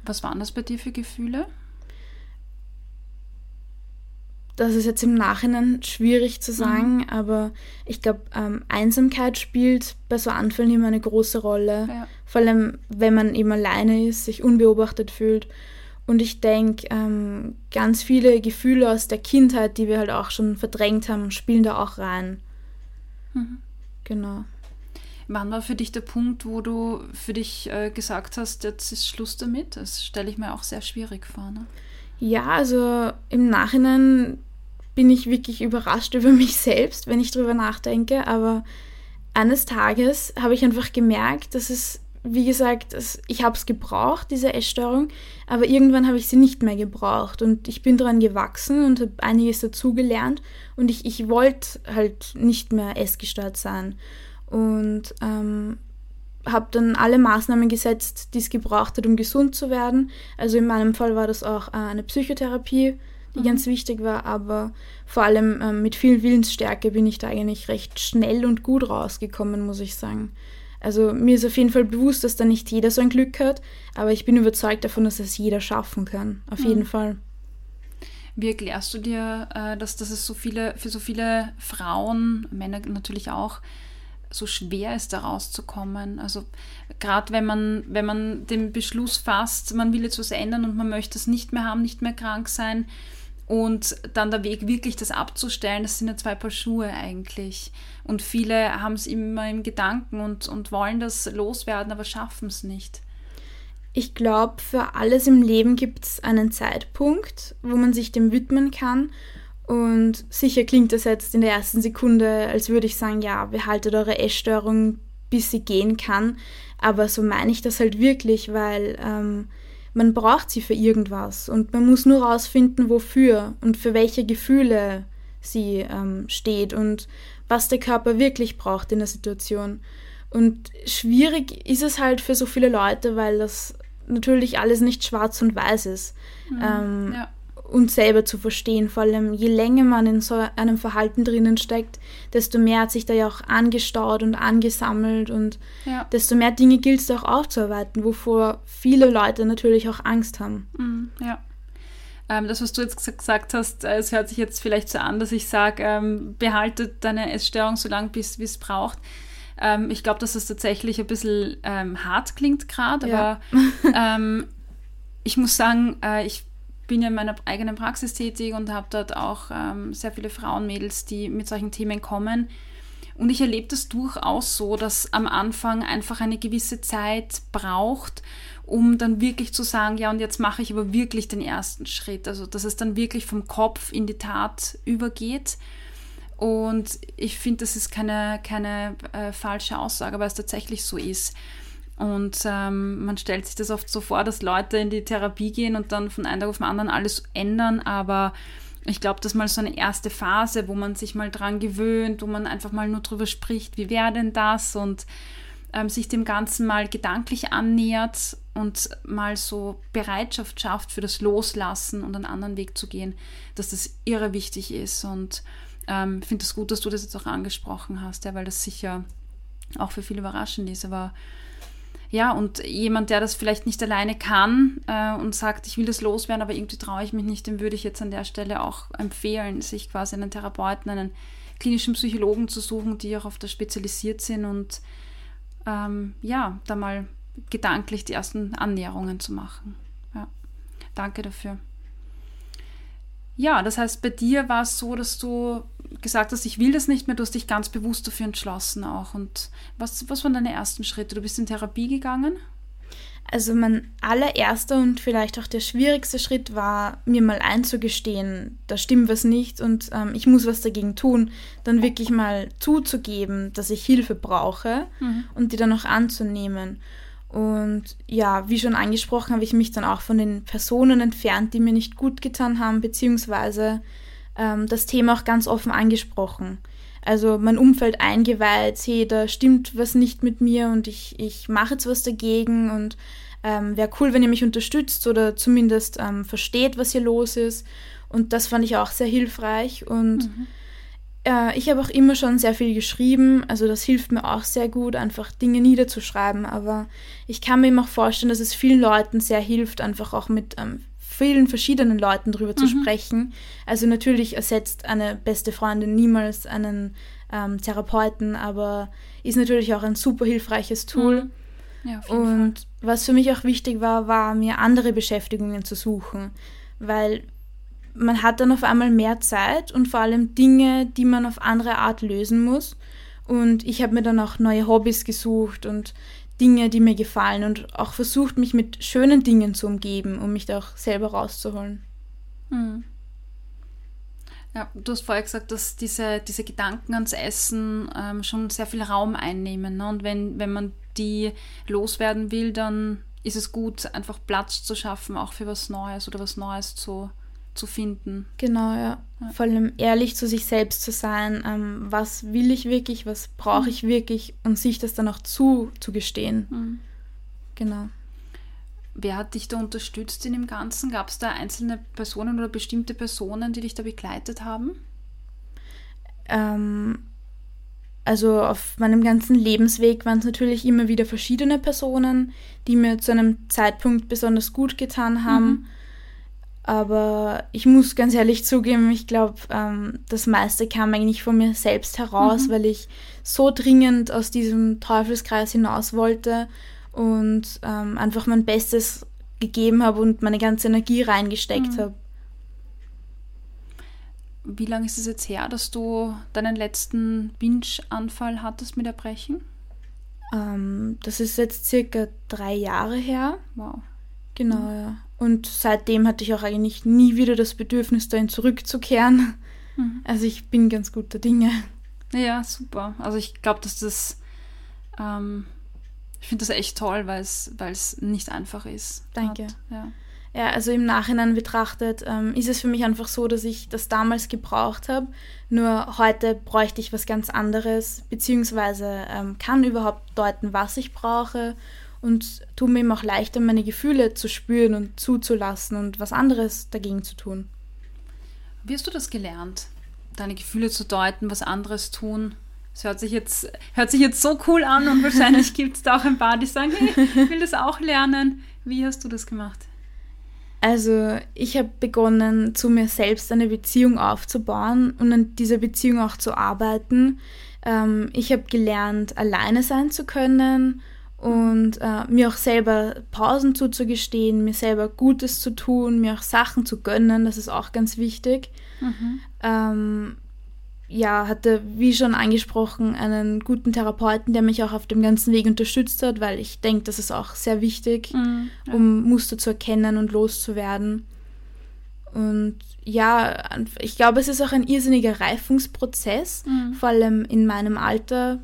Was waren das bei dir für Gefühle? Das ist jetzt im Nachhinein schwierig zu sagen, mhm. aber ich glaube, ähm, Einsamkeit spielt bei so Anfällen immer eine große Rolle. Ja. Vor allem, wenn man eben alleine ist, sich unbeobachtet fühlt. Und ich denke, ähm, ganz viele Gefühle aus der Kindheit, die wir halt auch schon verdrängt haben, spielen da auch rein. Mhm. Genau. Wann war für dich der Punkt, wo du für dich äh, gesagt hast, jetzt ist Schluss damit? Das stelle ich mir auch sehr schwierig vor. Ne? Ja, also im Nachhinein bin ich wirklich überrascht über mich selbst, wenn ich drüber nachdenke. Aber eines Tages habe ich einfach gemerkt, dass es, wie gesagt, ich habe es gebraucht, diese Essstörung, aber irgendwann habe ich sie nicht mehr gebraucht. Und ich bin daran gewachsen und habe einiges dazugelernt. Und ich, ich wollte halt nicht mehr essgestört sein. Und ähm, habe dann alle Maßnahmen gesetzt, die es gebraucht hat, um gesund zu werden. Also in meinem Fall war das auch äh, eine Psychotherapie, die mhm. ganz wichtig war, aber vor allem ähm, mit viel Willensstärke bin ich da eigentlich recht schnell und gut rausgekommen, muss ich sagen. Also mir ist auf jeden Fall bewusst, dass da nicht jeder so ein Glück hat, aber ich bin überzeugt davon, dass es jeder schaffen kann. Auf mhm. jeden Fall. Wie erklärst du dir, äh, dass, dass es so viele, für so viele Frauen, Männer natürlich auch, so schwer ist, da rauszukommen. Also gerade wenn man, wenn man den Beschluss fasst, man will jetzt was ändern und man möchte es nicht mehr haben, nicht mehr krank sein, und dann der Weg wirklich das abzustellen, das sind ja zwei Paar Schuhe eigentlich. Und viele haben es immer im Gedanken und, und wollen das loswerden, aber schaffen es nicht. Ich glaube, für alles im Leben gibt es einen Zeitpunkt, wo man sich dem widmen kann. Und sicher klingt das jetzt in der ersten Sekunde, als würde ich sagen, ja, behaltet eure Essstörung, bis sie gehen kann. Aber so meine ich das halt wirklich, weil ähm, man braucht sie für irgendwas und man muss nur herausfinden, wofür und für welche Gefühle sie ähm, steht und was der Körper wirklich braucht in der Situation. Und schwierig ist es halt für so viele Leute, weil das natürlich alles nicht schwarz und weiß ist. Mhm, ähm, ja uns selber zu verstehen. Vor allem, je länger man in so einem Verhalten drinnen steckt, desto mehr hat sich da ja auch angestaut und angesammelt und ja. desto mehr Dinge gilt es auch aufzuarbeiten, wovor viele Leute natürlich auch Angst haben. Mhm, ja. Ähm, das, was du jetzt gesagt hast, äh, es hört sich jetzt vielleicht so an, dass ich sage, ähm, behalte deine Essstörung so lange, bis es braucht. Ähm, ich glaube, dass das tatsächlich ein bisschen ähm, hart klingt gerade, ja. aber ähm, ich muss sagen, äh, ich bin ja in meiner eigenen Praxis tätig und habe dort auch ähm, sehr viele Frauenmädels, die mit solchen Themen kommen. Und ich erlebe das durchaus so, dass am Anfang einfach eine gewisse Zeit braucht, um dann wirklich zu sagen, ja, und jetzt mache ich aber wirklich den ersten Schritt. Also, dass es dann wirklich vom Kopf in die Tat übergeht. Und ich finde, das ist keine, keine äh, falsche Aussage, weil es tatsächlich so ist. Und ähm, man stellt sich das oft so vor, dass Leute in die Therapie gehen und dann von einem Tag auf den anderen alles ändern, aber ich glaube, das ist mal so eine erste Phase, wo man sich mal dran gewöhnt, wo man einfach mal nur drüber spricht, wie wäre denn das? Und ähm, sich dem Ganzen mal gedanklich annähert und mal so Bereitschaft schafft für das Loslassen und einen anderen Weg zu gehen, dass das irre wichtig ist. Und ähm, finde es gut, dass du das jetzt auch angesprochen hast, ja, weil das sicher auch für viele überraschend ist, aber ja, und jemand, der das vielleicht nicht alleine kann äh, und sagt, ich will das loswerden, aber irgendwie traue ich mich nicht, dem würde ich jetzt an der Stelle auch empfehlen, sich quasi einen Therapeuten, einen klinischen Psychologen zu suchen, die auch auf das spezialisiert sind und ähm, ja, da mal gedanklich die ersten Annäherungen zu machen. Ja, danke dafür. Ja, das heißt, bei dir war es so, dass du gesagt hast, ich will das nicht mehr, du hast dich ganz bewusst dafür entschlossen auch. Und was, was waren deine ersten Schritte? Du bist in Therapie gegangen? Also mein allererster und vielleicht auch der schwierigste Schritt war, mir mal einzugestehen, da stimmt was nicht und ähm, ich muss was dagegen tun. Dann wirklich mal zuzugeben, dass ich Hilfe brauche mhm. und die dann auch anzunehmen. Und ja, wie schon angesprochen, habe ich mich dann auch von den Personen entfernt, die mir nicht gut getan haben, beziehungsweise ähm, das Thema auch ganz offen angesprochen. Also mein Umfeld eingeweiht, hey, da stimmt was nicht mit mir und ich, ich mache jetzt was dagegen und ähm, wäre cool, wenn ihr mich unterstützt oder zumindest ähm, versteht, was hier los ist. Und das fand ich auch sehr hilfreich. Und mhm. Äh, ich habe auch immer schon sehr viel geschrieben. Also das hilft mir auch sehr gut, einfach Dinge niederzuschreiben. Aber ich kann mir eben auch vorstellen, dass es vielen Leuten sehr hilft, einfach auch mit ähm, vielen verschiedenen Leuten darüber mhm. zu sprechen. Also natürlich ersetzt eine beste Freundin niemals einen ähm, Therapeuten, aber ist natürlich auch ein super hilfreiches Tool. Mhm. Ja, und Fall. was für mich auch wichtig war, war mir andere Beschäftigungen zu suchen, weil man hat dann auf einmal mehr Zeit und vor allem Dinge, die man auf andere Art lösen muss. Und ich habe mir dann auch neue Hobbys gesucht und Dinge, die mir gefallen und auch versucht, mich mit schönen Dingen zu umgeben, um mich da auch selber rauszuholen. Hm. Ja, du hast vorher gesagt, dass diese, diese Gedanken ans Essen ähm, schon sehr viel Raum einnehmen. Ne? Und wenn, wenn man die loswerden will, dann ist es gut, einfach Platz zu schaffen, auch für was Neues oder was Neues zu, zu finden. Genau, ja. ja. Vor allem ehrlich zu sich selbst zu sein, ähm, was will ich wirklich, was brauche mhm. ich wirklich und sich das dann auch zuzugestehen. Mhm. Genau. Wer hat dich da unterstützt in dem Ganzen? Gab es da einzelne Personen oder bestimmte Personen, die dich da begleitet haben? Ähm, also auf meinem ganzen Lebensweg waren es natürlich immer wieder verschiedene Personen, die mir zu einem Zeitpunkt besonders gut getan haben. Mhm. Aber ich muss ganz ehrlich zugeben, ich glaube, ähm, das meiste kam eigentlich von mir selbst heraus, mhm. weil ich so dringend aus diesem Teufelskreis hinaus wollte und ähm, einfach mein Bestes gegeben habe und meine ganze Energie reingesteckt mhm. habe. Wie lange ist es jetzt her, dass du deinen letzten Binge-Anfall hattest mit Erbrechen? Ähm, das ist jetzt circa drei Jahre her. Wow. Genau, ja. Und seitdem hatte ich auch eigentlich nie wieder das Bedürfnis, dahin zurückzukehren. Mhm. Also ich bin ganz guter Dinge. Ja, super. Also ich glaube, dass das, ähm, ich finde das echt toll, weil es nicht einfach ist. Danke. Hat, ja. ja. also im Nachhinein betrachtet ähm, ist es für mich einfach so, dass ich das damals gebraucht habe. Nur heute bräuchte ich was ganz anderes, beziehungsweise ähm, kann überhaupt deuten, was ich brauche und tut mir eben auch leichter, meine Gefühle zu spüren und zuzulassen und was anderes dagegen zu tun. Wie hast du das gelernt, deine Gefühle zu deuten, was anderes tun? Es hört sich jetzt, hört sich jetzt so cool an und wahrscheinlich gibt es da auch ein paar, die sagen, hey, ich will das auch lernen. Wie hast du das gemacht? Also ich habe begonnen, zu mir selbst eine Beziehung aufzubauen und an dieser Beziehung auch zu arbeiten. Ähm, ich habe gelernt, alleine sein zu können und äh, mir auch selber Pausen zuzugestehen, mir selber Gutes zu tun, mir auch Sachen zu gönnen, das ist auch ganz wichtig. Mhm. Ähm, ja, hatte, wie schon angesprochen, einen guten Therapeuten, der mich auch auf dem ganzen Weg unterstützt hat, weil ich denke, das ist auch sehr wichtig, mhm, ja. um Muster zu erkennen und loszuwerden. Und ja, ich glaube, es ist auch ein irrsinniger Reifungsprozess, mhm. vor allem in meinem Alter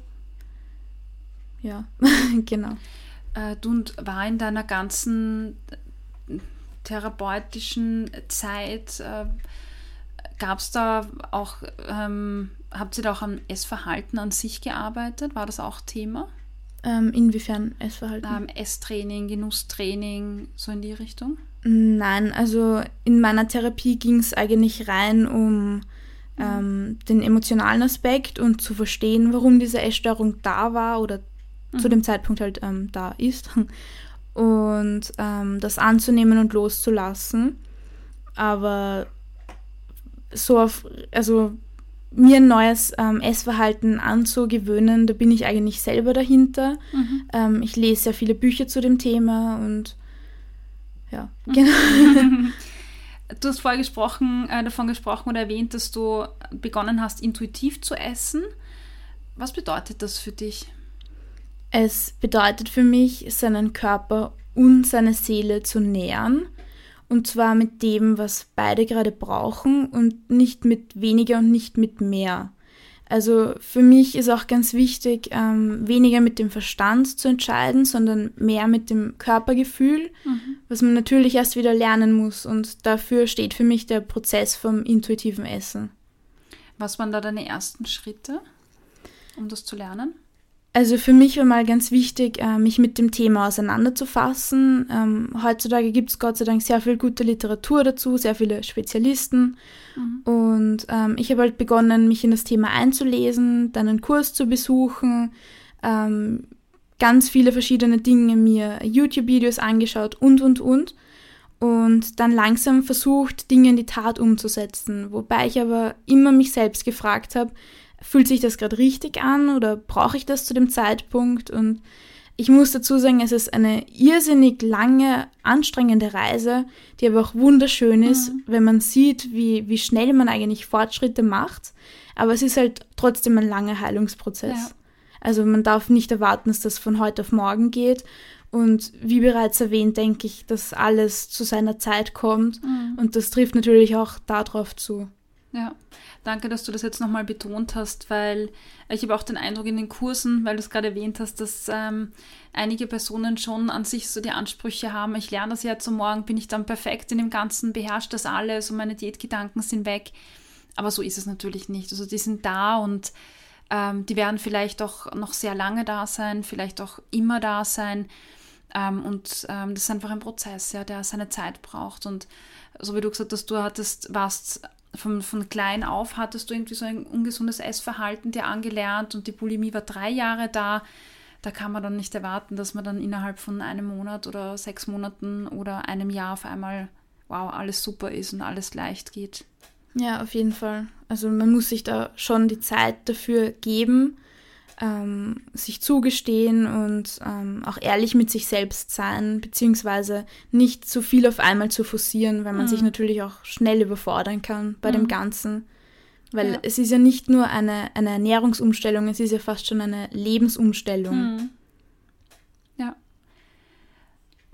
ja, genau. Äh, du war in deiner ganzen therapeutischen Zeit, äh, gab es da auch, ähm, habt ihr da auch am Essverhalten an sich gearbeitet? War das auch Thema? Ähm, inwiefern Essverhalten? Ähm, Esstraining, Genusstraining, so in die Richtung? Nein, also in meiner Therapie ging es eigentlich rein um ähm, den emotionalen Aspekt und zu verstehen, warum diese Essstörung da war oder mhm. zu dem Zeitpunkt halt ähm, da ist. Und ähm, das anzunehmen und loszulassen. Aber so auf, also mir ein neues ähm, Essverhalten anzugewöhnen, da bin ich eigentlich selber dahinter. Mhm. Ähm, ich lese sehr viele Bücher zu dem Thema und ja, mhm. genau. Du hast vorher gesprochen, äh, davon gesprochen oder erwähnt, dass du begonnen hast, intuitiv zu essen. Was bedeutet das für dich? Es bedeutet für mich, seinen Körper und seine Seele zu nähern. Und zwar mit dem, was beide gerade brauchen und nicht mit weniger und nicht mit mehr. Also für mich ist auch ganz wichtig, ähm, weniger mit dem Verstand zu entscheiden, sondern mehr mit dem Körpergefühl, mhm. was man natürlich erst wieder lernen muss. Und dafür steht für mich der Prozess vom intuitiven Essen. Was waren da deine ersten Schritte, um das zu lernen? Also für mich war mal ganz wichtig, äh, mich mit dem Thema auseinanderzufassen. Ähm, heutzutage gibt es Gott sei Dank sehr viel gute Literatur dazu, sehr viele Spezialisten. Mhm. Und ähm, ich habe halt begonnen, mich in das Thema einzulesen, dann einen Kurs zu besuchen, ähm, ganz viele verschiedene Dinge mir YouTube-Videos angeschaut und, und, und. Und dann langsam versucht, Dinge in die Tat umzusetzen. Wobei ich aber immer mich selbst gefragt habe, fühlt sich das gerade richtig an oder brauche ich das zu dem Zeitpunkt? Und ich muss dazu sagen, es ist eine irrsinnig lange, anstrengende Reise, die aber auch wunderschön ist, mhm. wenn man sieht, wie, wie schnell man eigentlich Fortschritte macht. Aber es ist halt trotzdem ein langer Heilungsprozess. Ja. Also man darf nicht erwarten, dass das von heute auf morgen geht. Und wie bereits erwähnt, denke ich, dass alles zu seiner Zeit kommt. Mhm. Und das trifft natürlich auch darauf zu. Ja, danke, dass du das jetzt nochmal betont hast, weil ich habe auch den Eindruck in den Kursen, weil du es gerade erwähnt hast, dass ähm, einige Personen schon an sich so die Ansprüche haben, ich lerne das jetzt und morgen bin ich dann perfekt in dem Ganzen, beherrscht das alles und meine Diätgedanken sind weg. Aber so ist es natürlich nicht. Also die sind da und ähm, die werden vielleicht auch noch sehr lange da sein, vielleicht auch immer da sein. Ähm, und ähm, das ist einfach ein Prozess, ja, der seine Zeit braucht. Und so wie du gesagt hast, du hattest, warst von, von klein auf hattest du irgendwie so ein ungesundes Essverhalten dir angelernt und die Bulimie war drei Jahre da. Da kann man dann nicht erwarten, dass man dann innerhalb von einem Monat oder sechs Monaten oder einem Jahr auf einmal, wow, alles super ist und alles leicht geht. Ja, auf jeden Fall. Also man muss sich da schon die Zeit dafür geben ähm, sich zugestehen und ähm, auch ehrlich mit sich selbst sein, beziehungsweise nicht zu viel auf einmal zu forcieren, weil man mhm. sich natürlich auch schnell überfordern kann bei mhm. dem Ganzen. Weil ja. es ist ja nicht nur eine, eine Ernährungsumstellung, es ist ja fast schon eine Lebensumstellung. Mhm. Ja.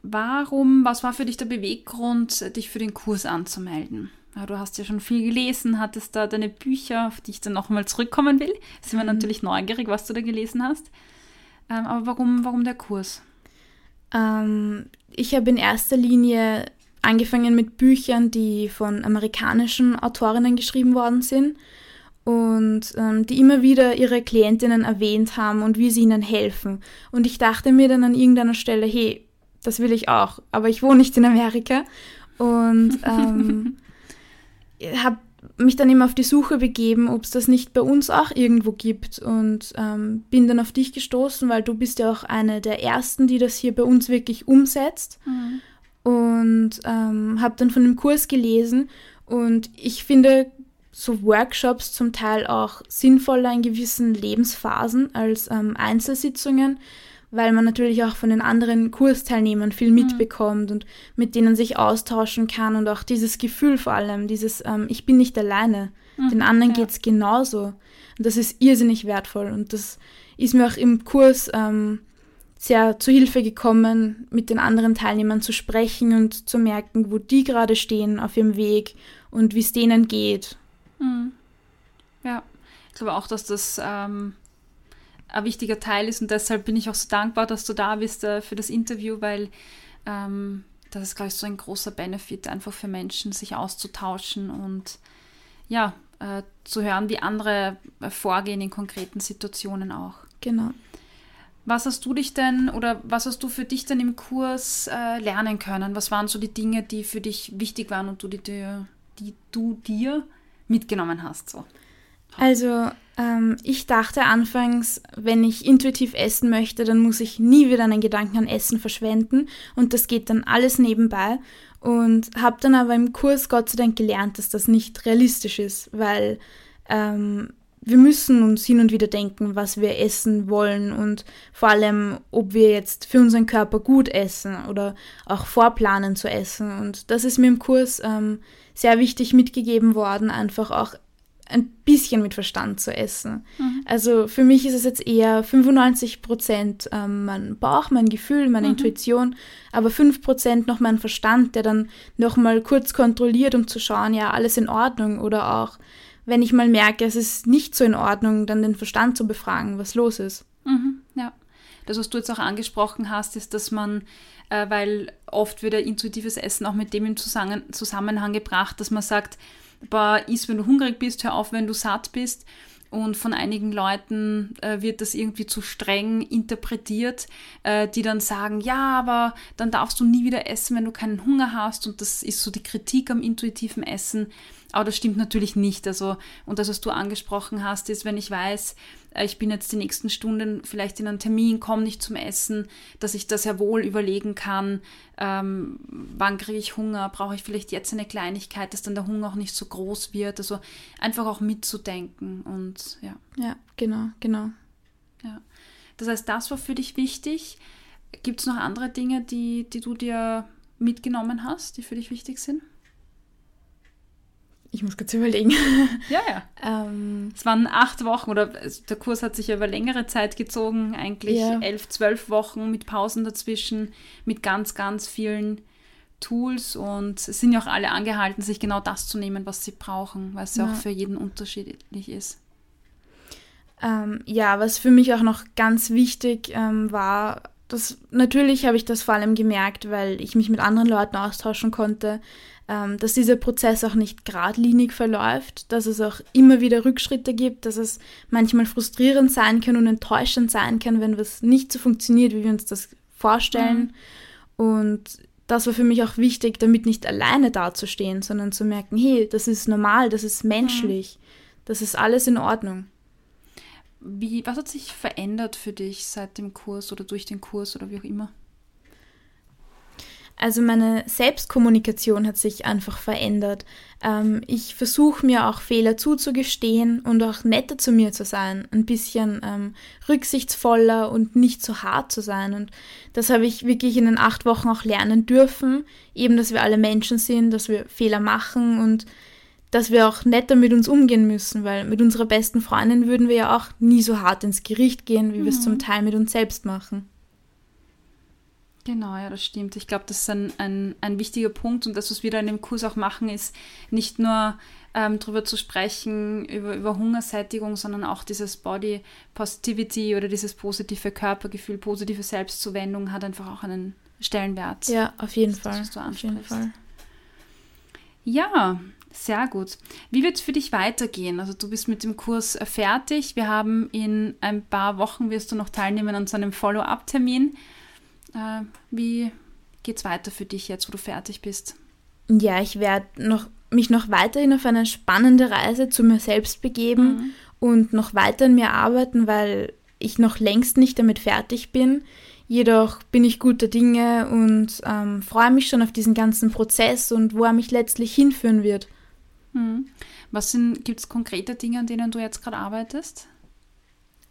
Warum, was war für dich der Beweggrund, dich für den Kurs anzumelden? Ja, du hast ja schon viel gelesen, hattest da deine Bücher, auf die ich dann nochmal zurückkommen will. Sind wir mhm. natürlich neugierig, was du da gelesen hast. Ähm, aber warum, warum der Kurs? Ähm, ich habe in erster Linie angefangen mit Büchern, die von amerikanischen Autorinnen geschrieben worden sind und ähm, die immer wieder ihre Klientinnen erwähnt haben und wie sie ihnen helfen. Und ich dachte mir dann an irgendeiner Stelle, hey, das will ich auch, aber ich wohne nicht in Amerika. Und ähm, habe mich dann immer auf die Suche begeben, ob es das nicht bei uns auch irgendwo gibt. Und ähm, bin dann auf dich gestoßen, weil du bist ja auch eine der ersten, die das hier bei uns wirklich umsetzt. Mhm. und ähm, habe dann von dem Kurs gelesen. Und ich finde so Workshops zum Teil auch sinnvoller in gewissen Lebensphasen als ähm, Einzelsitzungen, weil man natürlich auch von den anderen Kursteilnehmern viel mhm. mitbekommt mhm. und mit denen sich austauschen kann und auch dieses Gefühl vor allem, dieses ähm, Ich bin nicht alleine, mhm, den anderen ja. es genauso. Und das ist irrsinnig wertvoll und das ist mir auch im Kurs ähm, sehr zu Hilfe gekommen, mit den anderen Teilnehmern zu sprechen und zu merken, wo die gerade stehen auf ihrem Weg und wie es denen geht. Mhm. Ja, ich glaube auch, dass das ähm, ein wichtiger Teil ist und deshalb bin ich auch so dankbar, dass du da bist äh, für das Interview, weil ähm, das ist, glaube ich, so ein großer Benefit einfach für Menschen, sich auszutauschen und ja, äh, zu hören, wie andere äh, vorgehen in konkreten Situationen auch. Genau. Was hast du dich denn oder was hast du für dich denn im Kurs äh, lernen können? Was waren so die Dinge, die für dich wichtig waren und du die, die du dir mitgenommen hast? So? Also ähm, ich dachte anfangs, wenn ich intuitiv essen möchte, dann muss ich nie wieder einen Gedanken an Essen verschwenden und das geht dann alles nebenbei. Und habe dann aber im Kurs Gott sei Dank gelernt, dass das nicht realistisch ist, weil ähm, wir müssen uns hin und wieder denken, was wir essen wollen und vor allem, ob wir jetzt für unseren Körper gut essen oder auch vorplanen zu essen. Und das ist mir im Kurs ähm, sehr wichtig mitgegeben worden, einfach auch ein bisschen mit Verstand zu essen. Mhm. Also für mich ist es jetzt eher 95 Prozent ähm, mein Bauch, mein Gefühl, meine mhm. Intuition, aber 5 Prozent noch mein Verstand, der dann nochmal kurz kontrolliert, um zu schauen, ja, alles in Ordnung oder auch, wenn ich mal merke, es ist nicht so in Ordnung, dann den Verstand zu befragen, was los ist. Mhm, ja. Das, was du jetzt auch angesprochen hast, ist, dass man, äh, weil oft wird ja intuitives Essen auch mit dem im Zusammen Zusammenhang gebracht, dass man sagt, boah, iss, wenn du hungrig bist, hör auf, wenn du satt bist. Und von einigen Leuten äh, wird das irgendwie zu streng interpretiert, äh, die dann sagen, ja, aber dann darfst du nie wieder essen, wenn du keinen Hunger hast. Und das ist so die Kritik am intuitiven Essen. Aber das stimmt natürlich nicht. Also, und das, was du angesprochen hast, ist, wenn ich weiß, äh, ich bin jetzt die nächsten Stunden vielleicht in einen Termin, komme nicht zum Essen, dass ich das ja wohl überlegen kann, ähm, wann kriege ich Hunger, brauche ich vielleicht jetzt eine Kleinigkeit, dass dann der Hunger auch nicht so groß wird. Also einfach auch mitzudenken und ja. Ja, genau, genau. Ja. Das heißt, das war für dich wichtig. Gibt es noch andere Dinge, die, die du dir mitgenommen hast, die für dich wichtig sind? Ich muss kurz überlegen. Ja, ja. ähm, es waren acht Wochen oder der Kurs hat sich ja über längere Zeit gezogen, eigentlich ja. elf, zwölf Wochen mit Pausen dazwischen, mit ganz, ganz vielen Tools und es sind ja auch alle angehalten, sich genau das zu nehmen, was sie brauchen, weil es ja, ja auch für jeden unterschiedlich ist. Ähm, ja, was für mich auch noch ganz wichtig ähm, war, das, natürlich habe ich das vor allem gemerkt, weil ich mich mit anderen Leuten austauschen konnte, dass dieser Prozess auch nicht geradlinig verläuft, dass es auch immer wieder Rückschritte gibt, dass es manchmal frustrierend sein kann und enttäuschend sein kann, wenn was nicht so funktioniert, wie wir uns das vorstellen. Mhm. Und das war für mich auch wichtig, damit nicht alleine dazustehen, sondern zu merken, hey, das ist normal, das ist menschlich, mhm. das ist alles in Ordnung. Wie, was hat sich verändert für dich seit dem Kurs oder durch den Kurs oder wie auch immer? Also meine Selbstkommunikation hat sich einfach verändert. Ähm, ich versuche mir auch Fehler zuzugestehen und auch netter zu mir zu sein, ein bisschen ähm, rücksichtsvoller und nicht so hart zu sein. Und das habe ich wirklich in den acht Wochen auch lernen dürfen, eben, dass wir alle Menschen sind, dass wir Fehler machen und dass wir auch netter mit uns umgehen müssen, weil mit unserer besten Freundin würden wir ja auch nie so hart ins Gericht gehen, wie mhm. wir es zum Teil mit uns selbst machen. Genau, ja, das stimmt. Ich glaube, das ist ein, ein, ein wichtiger Punkt und das, was wir da in dem Kurs auch machen, ist nicht nur ähm, darüber zu sprechen, über, über Hungersättigung, sondern auch dieses Body Positivity oder dieses positive Körpergefühl, positive Selbstzuwendung hat einfach auch einen Stellenwert. Ja, auf jeden Fall. Das, auf jeden Fall. Ja, sehr gut. Wie wird es für dich weitergehen? Also du bist mit dem Kurs fertig. Wir haben in ein paar Wochen wirst du noch teilnehmen an so einem Follow-up-Termin. Äh, wie es weiter für dich jetzt, wo du fertig bist? Ja, ich werde noch, mich noch weiterhin auf eine spannende Reise zu mir selbst begeben mhm. und noch weiter an mir arbeiten, weil ich noch längst nicht damit fertig bin. Jedoch bin ich guter Dinge und ähm, freue mich schon auf diesen ganzen Prozess und wo er mich letztlich hinführen wird. Mhm. Was gibt es konkrete Dinge, an denen du jetzt gerade arbeitest?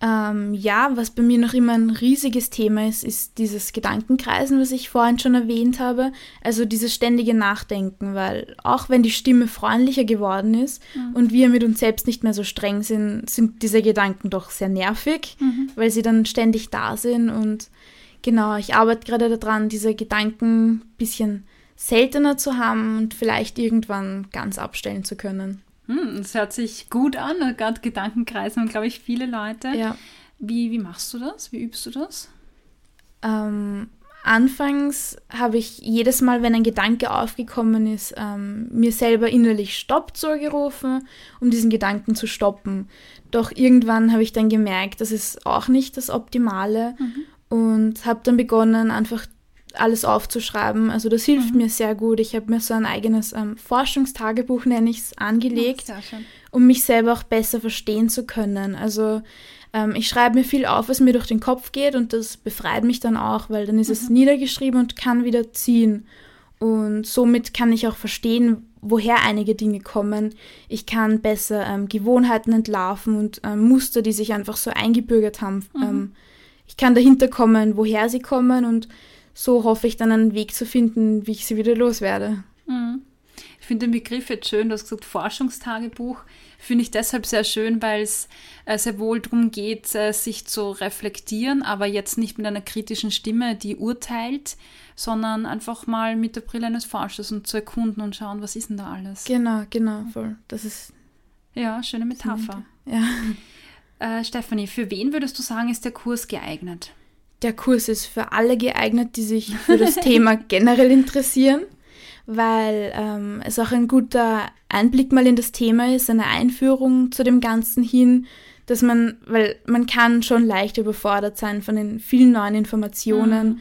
Ähm, ja, was bei mir noch immer ein riesiges Thema ist, ist dieses Gedankenkreisen, was ich vorhin schon erwähnt habe. Also dieses ständige Nachdenken, weil auch wenn die Stimme freundlicher geworden ist mhm. und wir mit uns selbst nicht mehr so streng sind, sind diese Gedanken doch sehr nervig, mhm. weil sie dann ständig da sind. Und genau, ich arbeite gerade daran, diese Gedanken ein bisschen seltener zu haben und vielleicht irgendwann ganz abstellen zu können. Hm, es hört sich gut an, gerade Gedankenkreisen und glaube ich viele Leute. Ja. Wie, wie machst du das? Wie übst du das? Ähm, anfangs habe ich jedes Mal, wenn ein Gedanke aufgekommen ist, ähm, mir selber innerlich Stopp zugerufen, um diesen Gedanken zu stoppen. Doch irgendwann habe ich dann gemerkt, das ist auch nicht das Optimale mhm. und habe dann begonnen, einfach alles aufzuschreiben. Also das hilft mhm. mir sehr gut. Ich habe mir so ein eigenes ähm, Forschungstagebuch, nenne ich es, angelegt, um mich selber auch besser verstehen zu können. Also ähm, ich schreibe mir viel auf, was mir durch den Kopf geht und das befreit mich dann auch, weil dann ist mhm. es niedergeschrieben und kann wieder ziehen. Und somit kann ich auch verstehen, woher einige Dinge kommen. Ich kann besser ähm, Gewohnheiten entlarven und ähm, Muster, die sich einfach so eingebürgert haben. Mhm. Ähm, ich kann dahinter kommen, woher sie kommen und so hoffe ich dann einen Weg zu finden, wie ich sie wieder loswerde. Mhm. Ich finde den Begriff jetzt schön, du hast gesagt Forschungstagebuch, finde ich deshalb sehr schön, weil es äh, sehr wohl darum geht, äh, sich zu reflektieren, aber jetzt nicht mit einer kritischen Stimme, die urteilt, sondern einfach mal mit der Brille eines Forschers und zu erkunden und schauen, was ist denn da alles. Genau, genau, voll. Das ist Ja, schöne Metapher. Ja. Äh, Stefanie, für wen würdest du sagen, ist der Kurs geeignet? Der Kurs ist für alle geeignet, die sich für das Thema generell interessieren, weil ähm, es auch ein guter Einblick mal in das Thema ist, eine Einführung zu dem Ganzen hin, dass man, weil man kann schon leicht überfordert sein von den vielen neuen Informationen, mhm.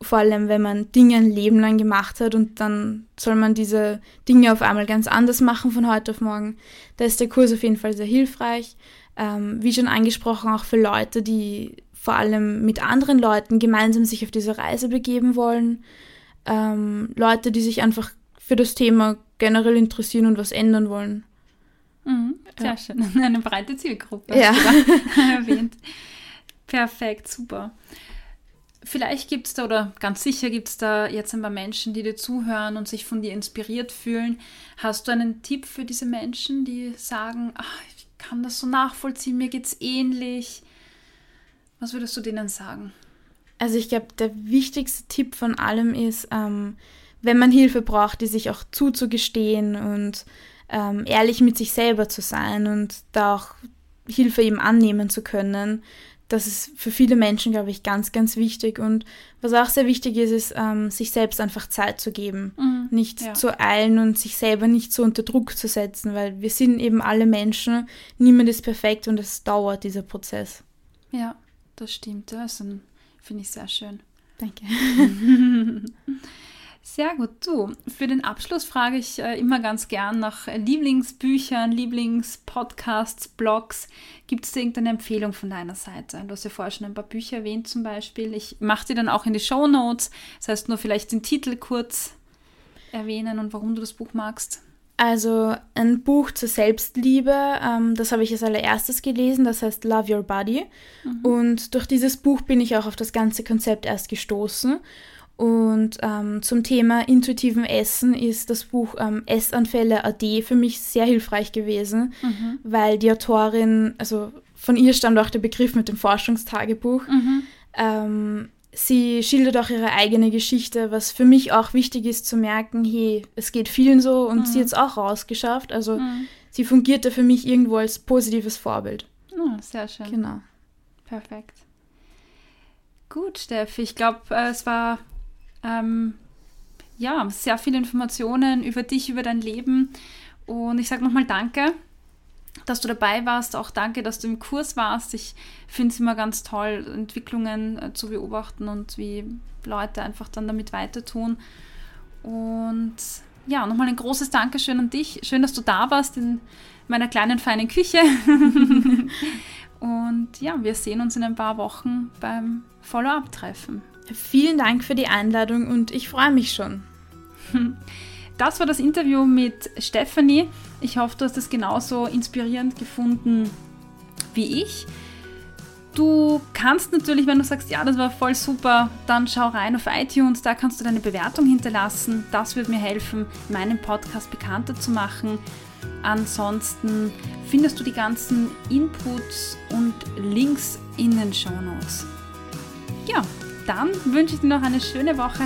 vor allem wenn man Dinge ein Leben lang gemacht hat und dann soll man diese Dinge auf einmal ganz anders machen von heute auf morgen. Da ist der Kurs auf jeden Fall sehr hilfreich ähm, wie schon angesprochen, auch für Leute, die vor allem mit anderen Leuten gemeinsam sich auf diese Reise begeben wollen. Ähm, Leute, die sich einfach für das Thema generell interessieren und was ändern wollen. Mhm, sehr ja. schön. Eine breite Zielgruppe ja. erwähnt. Perfekt, super. Vielleicht gibt es da, oder ganz sicher gibt es da jetzt ein paar Menschen, die dir zuhören und sich von dir inspiriert fühlen. Hast du einen Tipp für diese Menschen, die sagen, ach, kann das so nachvollziehen, mir geht es ähnlich. Was würdest du denen sagen? Also ich glaube, der wichtigste Tipp von allem ist, ähm, wenn man Hilfe braucht, die sich auch zuzugestehen und ähm, ehrlich mit sich selber zu sein und da auch Hilfe eben annehmen zu können, das ist für viele Menschen, glaube ich, ganz, ganz wichtig. Und was auch sehr wichtig ist, ist, ähm, sich selbst einfach Zeit zu geben. Mhm, nicht ja. zu eilen und sich selber nicht so unter Druck zu setzen, weil wir sind eben alle Menschen. Niemand ist perfekt und es dauert, dieser Prozess. Ja, das stimmt. Das finde ich sehr schön. Danke. Sehr gut. Du, für den Abschluss frage ich äh, immer ganz gern nach Lieblingsbüchern, Lieblingspodcasts, Blogs. Gibt es irgendeine Empfehlung von deiner Seite? Du hast ja vorher schon ein paar Bücher erwähnt zum Beispiel. Ich mache die dann auch in die Show Notes. Das heißt, nur vielleicht den Titel kurz erwähnen und warum du das Buch magst. Also ein Buch zur Selbstliebe, ähm, das habe ich als allererstes gelesen, das heißt Love Your Body. Mhm. Und durch dieses Buch bin ich auch auf das ganze Konzept erst gestoßen. Und ähm, zum Thema intuitiven Essen ist das Buch ähm, Essanfälle AD für mich sehr hilfreich gewesen, mhm. weil die Autorin, also von ihr stammt auch der Begriff mit dem Forschungstagebuch. Mhm. Ähm, sie schildert auch ihre eigene Geschichte, was für mich auch wichtig ist zu merken, hey, es geht vielen so und mhm. sie hat es auch rausgeschafft. Also mhm. sie fungierte für mich irgendwo als positives Vorbild. Oh, sehr schön. Genau. Perfekt. Gut, Steffi, ich glaube, äh, es war ähm, ja, sehr viele Informationen über dich, über dein Leben. Und ich sage nochmal Danke, dass du dabei warst. Auch danke, dass du im Kurs warst. Ich finde es immer ganz toll, Entwicklungen äh, zu beobachten und wie Leute einfach dann damit weiter tun. Und ja, nochmal ein großes Dankeschön an dich. Schön, dass du da warst in meiner kleinen, feinen Küche. und ja, wir sehen uns in ein paar Wochen beim Follow-up-Treffen. Vielen Dank für die Einladung und ich freue mich schon. Das war das Interview mit Stephanie. Ich hoffe, du hast es genauso inspirierend gefunden wie ich. Du kannst natürlich, wenn du sagst, ja, das war voll super, dann schau rein auf iTunes, da kannst du deine Bewertung hinterlassen. Das wird mir helfen, meinen Podcast bekannter zu machen. Ansonsten findest du die ganzen Inputs und Links in den Show Notes. Ja, dann wünsche ich dir noch eine schöne Woche.